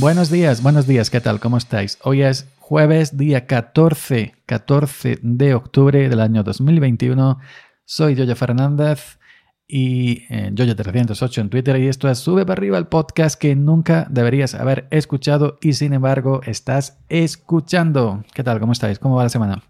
Buenos días, buenos días, ¿qué tal? ¿Cómo estáis? Hoy es jueves, día 14, 14 de octubre del año 2021. Soy Yoyo Fernández y eh, Yoyo308 en Twitter y esto es Sube para arriba el podcast que nunca deberías haber escuchado y sin embargo estás escuchando. ¿Qué tal? ¿Cómo estáis? ¿Cómo va la semana?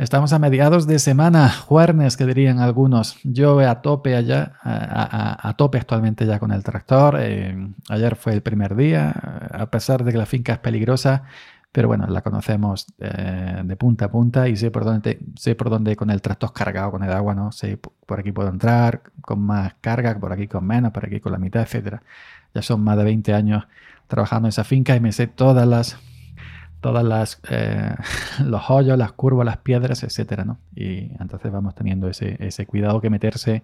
Estamos a mediados de semana, jueves que dirían algunos. Yo a tope allá, a, tope actualmente ya con el tractor. Eh, ayer fue el primer día, a pesar de que la finca es peligrosa, pero bueno, la conocemos eh, de punta a punta y sé por dónde sé por dónde con el tractor cargado con el agua, ¿no? Sé por aquí puedo entrar con más carga, por aquí con menos, por aquí con la mitad, etcétera. Ya son más de 20 años trabajando en esa finca y me sé todas las todas las eh, los hoyos, las curvas, las piedras, etcétera, ¿no? Y entonces vamos teniendo ese, ese cuidado que meterse,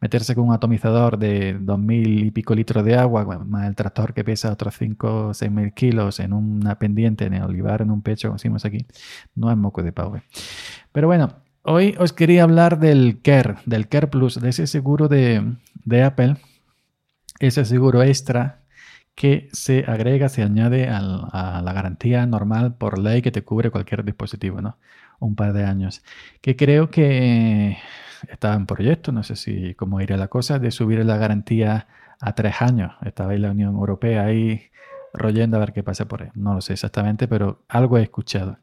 meterse con un atomizador de dos mil y pico litros de agua, más el tractor que pesa otros 5 o seis mil kilos en una pendiente, en el olivar, en un pecho, como decimos aquí, no es moco de pavo. Pero bueno, hoy os quería hablar del Care, del Care Plus, de ese seguro de, de Apple, ese seguro extra que se agrega, se añade a la garantía normal por ley que te cubre cualquier dispositivo, ¿no? Un par de años. Que creo que estaba en proyecto, no sé si cómo irá la cosa, de subir la garantía a tres años. Estaba ahí la Unión Europea ahí royendo a ver qué pasa por ahí. No lo sé exactamente, pero algo he escuchado.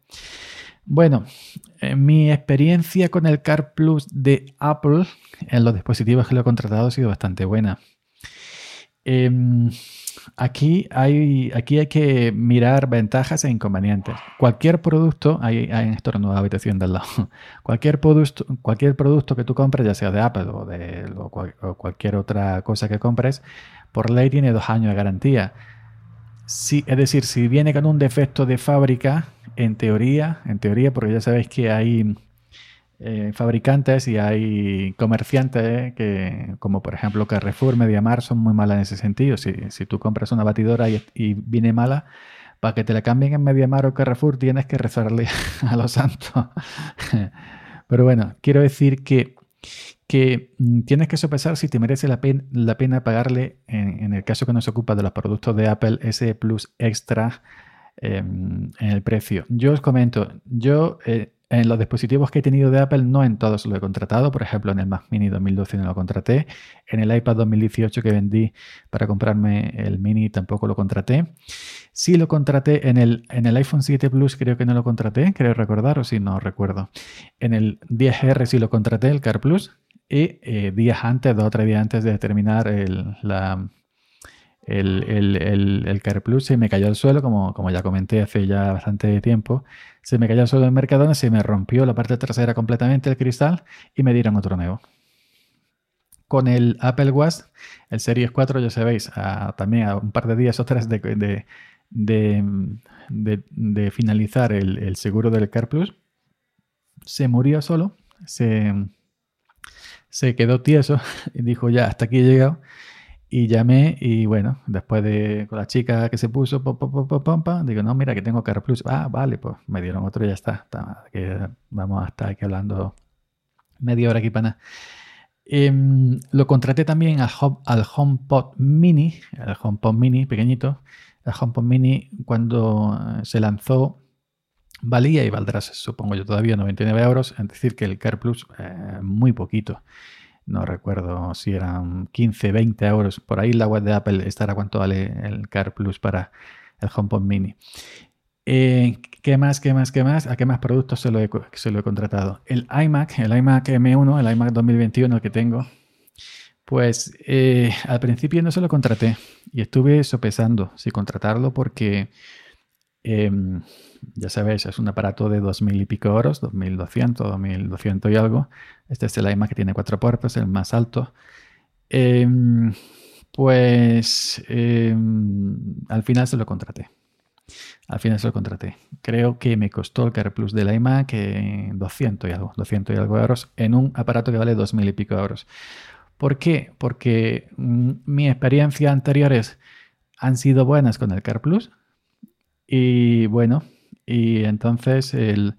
Bueno, mi experiencia con el Car Plus de Apple en los dispositivos que lo he contratado ha sido bastante buena. Em, aquí hay, aquí hay que mirar ventajas e inconvenientes. Cualquier producto, hay, hay nueva habitación del lado, cualquier producto, cualquier producto que tú compres, ya sea de Apple o de cualquier otra cosa que compres, por ley tiene dos años de garantía. Sí, es decir, si viene con un defecto de fábrica, en teoría, en teoría, porque ya sabéis que hay eh, fabricantes y hay comerciantes que, como por ejemplo Carrefour, Mediamar, son muy malas en ese sentido. Si, si tú compras una batidora y, viene mala, para que te la cambien en Mediamar o Carrefour tienes que rezarle a los santos. Pero bueno, quiero decir que, que mm, tienes que sopesar si te merece la, la pena pagarle, en, el caso que nos ocupa de los productos de Apple, ese plus extra em, en el precio. Yo os comento, yo eh, en los dispositivos que he tenido de Apple, no en todos lo he contratado. Por ejemplo, en el Mac Mini 2012 no lo contraté. En el iPad 2018 que vendí para comprarme el Mini tampoco lo contraté. Sí lo contraté en el, en el iPhone 7 Plus, creo que no lo contraté, creo recordar, o si no recuerdo. En el 10R sí lo contraté, el Car Plus. Y eh, días antes, dos o tres días antes de terminar el, la, el, el, el, Car Plus se me cayó al suelo, como, como ya comenté hace ya bastante tiempo. Se me cayó al suelo en Mercadona, se me rompió la parte trasera completamente el cristal y me dieron otro nuevo. Con el Apple Watch, el Series 4, ya sabéis, también a un par de días o tres de, de, de, de finalizar el, seguro del Car Plus, se murió solo, se, se quedó tieso y dijo ya, hasta aquí he llegado y llamé y bueno, después de con la chica que se puso, digo, no, mira que tengo Car Plus. Ah, vale, pues me dieron otro y ya está. que vamos a estar aquí hablando media hora aquí para nada. Em, lo contraté también al, al HomePod Mini, el HomePod Mini pequeñito. El HomePod Mini cuando eh, se lanzó valía y valdrá, supongo yo, todavía 99 euros. Es decir, que el Car Plus eh, muy poquito no recuerdo si eran 15, 20 euros. Por ahí la web de Apple estará cuánto vale el Car Plus para el HomePod Mini. Eh, ¿Qué más, qué más, qué más? ¿A qué más productos se lo, he, contratado? El iMac, el iMac M1, el iMac 2021 que tengo, pues eh, al principio no se lo contraté y estuve sopesando si contratarlo porque em, ya sabéis, es un aparato de 2.000 y pico euros, 2.200, 2.200 y algo. Este es el iMac que tiene cuatro puertas, el más alto. Em, pues em, al final se lo contraté. Al final se lo contraté. Creo que me costó el Car Plus del iMac 200 y algo, 200 y algo euros en un aparato que vale 2.000 y pico euros. ¿Por qué? Porque mm, mi experiencia anteriores han sido buenas con el Car Plus. Y bueno, y entonces el,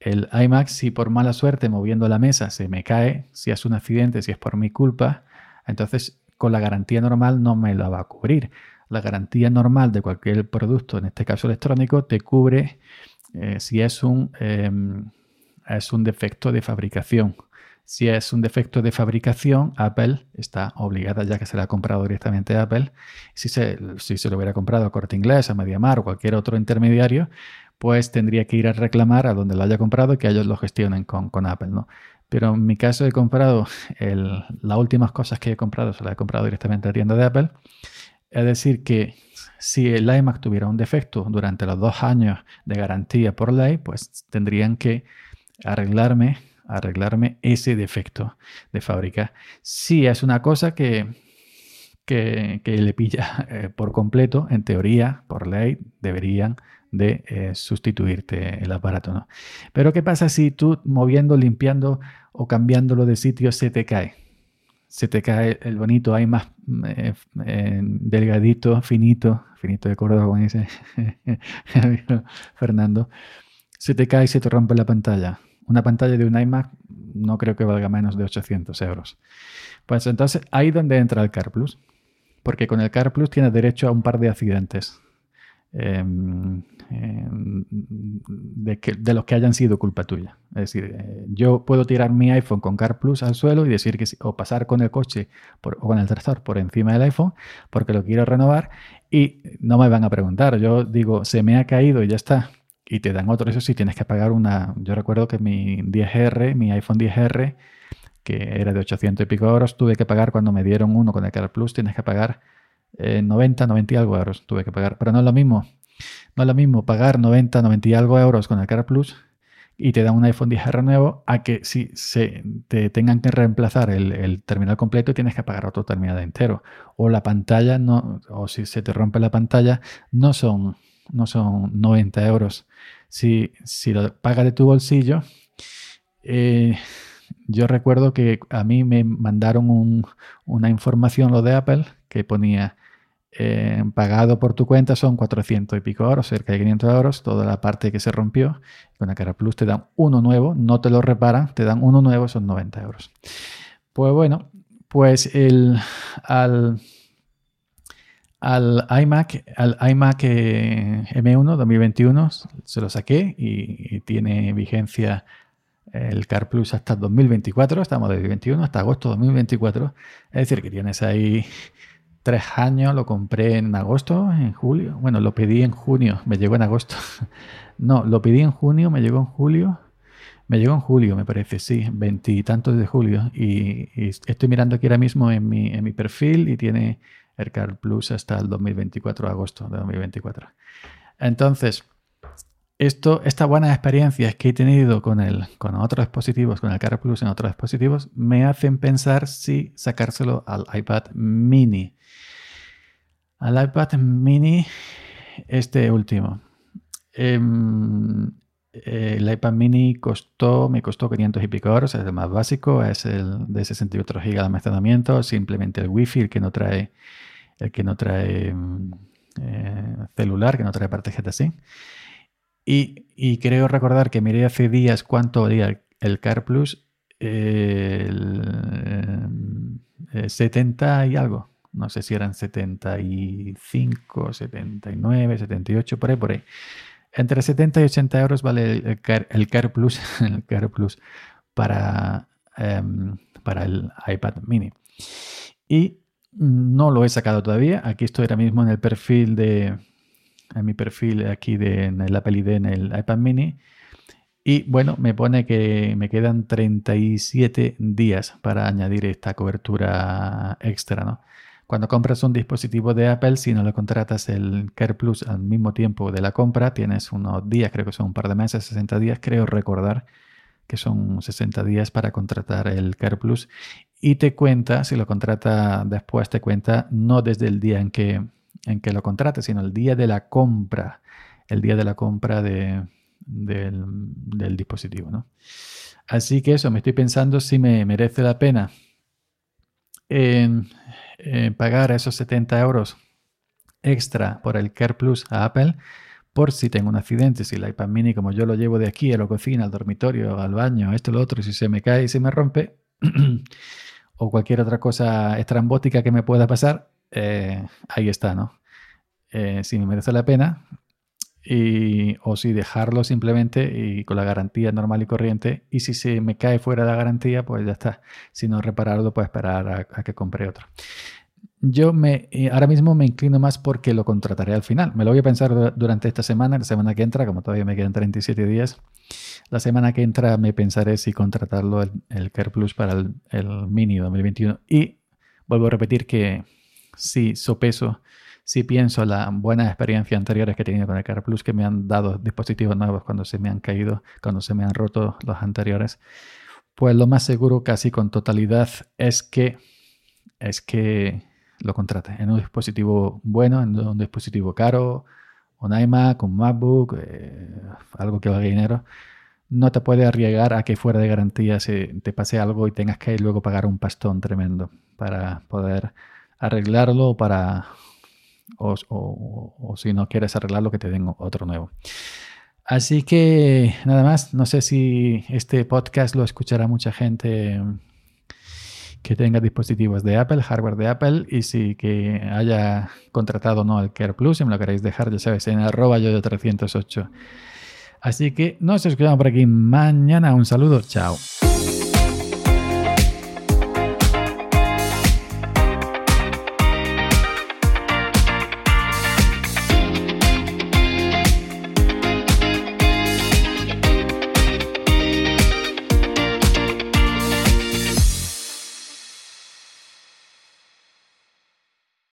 el iMac, si por mala suerte moviendo la mesa se me cae, si es un accidente, si es por mi culpa, entonces con la garantía normal no me la va a cubrir. la garantía normal de cualquier producto, en este caso electrónico, te cubre eh, si es un, em, es un defecto de fabricación. Si es un defecto de fabricación, Apple está obligada, ya que se la ha comprado directamente a Apple. Si se, si se lo hubiera comprado a Corte Inglés, a MediaMar o cualquier otro intermediario, pues tendría que ir a reclamar a donde lo haya comprado y que ellos lo gestionen con, con Apple, ¿no? Pero en mi caso he comprado, las últimas cosas que he comprado se las he comprado directamente a tienda de Apple. Es decir, que si el iMac tuviera un defecto durante los dos años de garantía por ley, pues tendrían que arreglarme arreglarme ese defecto de fábrica. Si es una cosa que, que, le pilla eh, por completo, en teoría, por ley, deberían de eh, sustituirte el aparato. ¿no? Pero ¿qué pasa si tú moviendo, limpiando o cambiándolo de sitio se te cae? Se te cae el bonito, hay más eh, delgadito, finito, finito de Córdoba, como Fernando. Se te cae y se te rompe la pantalla una pantalla de un iMac no creo que valga menos de 800 euros. Pues entonces ahí donde entra el Car Plus. Porque con el Car Plus tienes derecho a un par de accidentes. Em, em, de, los que hayan sido culpa tuya. Es decir, eh, yo puedo tirar mi iPhone con Car Plus al suelo y decir que o pasar con el coche o con el tractor por encima del iPhone porque lo quiero renovar y no me van a preguntar. Yo digo, se me ha caído y ya está y te dan otro. Eso sí, tienes que pagar una. Yo recuerdo que mi 10R, mi iPhone 10R, que era de 800 y pico euros, tuve que pagar cuando me dieron uno con el Car Plus, tienes que pagar 90, eh, 90 y algo euros. Tuve que pagar. Pero no es lo mismo. No es lo mismo pagar 90, 90 y algo euros con el Car Plus y te dan un iPhone 10R nuevo a que si se te tengan que reemplazar el, el, terminal completo tienes que pagar otro terminal entero o la pantalla no o si se te rompe la pantalla no son no son 90 euros. Si, si lo pagas de tu bolsillo, eh, yo recuerdo que a mí me mandaron una información, lo de Apple, que ponía eh, pagado por tu cuenta son 400 y pico euros, cerca de 500 euros, toda la parte que se rompió. Con la Cara Plus te dan uno nuevo, no te lo reparan, te dan uno nuevo, son 90 euros. Pues bueno, pues el, al, al iMac, al iMac eh, M1 2021 se lo saqué y, tiene vigencia el Car Plus hasta 2024, estamos de 2021 hasta agosto 2024, es decir que tienes ahí tres años, lo compré en agosto, en julio, bueno, lo pedí en junio, me llegó en agosto, no, lo pedí en junio, me llegó en julio, me llegó en julio, me parece, sí, veintitantos de julio. Y, y, estoy mirando aquí ahora mismo en mi, en mi perfil y tiene Car Plus hasta el 2024, agosto de 2024. Entonces, esto, estas buenas experiencias que he tenido con, el, con otros dispositivos, con el Car Plus en otros dispositivos, me hacen pensar si sacárselo al iPad mini. Al iPad mini, este último. Em, el iPad mini costó, me costó 500 y pico euros, es el más básico, es el de 68 GB de almacenamiento, simplemente el Wi-Fi, el que no trae el que no trae eh, celular, que no trae tarjeta SIM. Y, y, creo recordar que miré hace días cuánto valía el, Car Plus, 70 eh, y algo. No sé si eran 75, 79, 78, por ahí, por ahí. Entre 70 y 80 euros vale el, Car, Plus, el Plus para, em, para el iPad mini. Y no lo he sacado todavía. Aquí estoy ahora mismo en el perfil de. En mi perfil aquí de, Apple ID en el iPad mini. Y bueno, me pone que me quedan 37 días para añadir esta cobertura extra, ¿no? Cuando compras un dispositivo de Apple, si no lo contratas el Care Plus al mismo tiempo de la compra, tienes unos días, creo que son un par de meses, 60 días, creo recordar que son 60 días para contratar el Care Plus y te cuenta, si lo contrata después, te cuenta no desde el día en que, en que lo contrates, sino el día de la compra, el día de la compra de, del, dispositivo. ¿no? Así que eso, me estoy pensando si me merece la pena en, pagar esos 70 euros extra por el Care Plus a Apple por si tengo un accidente, si el iPad mini como yo lo llevo de aquí a la cocina, al dormitorio, al baño, esto, lo otro, si se me cae y se me rompe, o cualquier otra cosa estrambótica que me pueda pasar, eh, ahí está, ¿no? eh, si me merece la pena y, o si dejarlo simplemente y con la garantía normal y corriente. Y si se me cae fuera la garantía, pues ya está. Si no repararlo, pues esperar a, que compre otro. Yo me, eh, ahora mismo me inclino más porque lo contrataré al final. Me lo voy a pensar durante esta semana, la semana que entra, como todavía me quedan 37 días. La semana que entra me pensaré si contratarlo el, el Care Plus para el, el Mini 2021. Y vuelvo a repetir que si sopeso si pienso las buenas experiencias anteriores que he tenido con el Car Plus, que me han dado dispositivos nuevos cuando se me han caído, cuando se me han roto los anteriores, pues lo más seguro casi con totalidad es que, es que lo contrate en un dispositivo bueno, en un dispositivo caro, un iMac, un MacBook, eh, algo que valga dinero. No te puede arriesgar a que fuera de garantía se te pase algo y tengas que luego pagar un pastón tremendo para poder arreglarlo o para o, si no quieres arreglarlo, que te den otro nuevo. Así que nada más, no sé si este podcast lo escuchará mucha gente que tenga dispositivos de Apple, hardware de Apple, y si que haya contratado no el Care Plus, si me lo queréis dejar, ya sabes, en arroba yo 308. Así que nos escuchamos por aquí mañana. Un saludo, chao.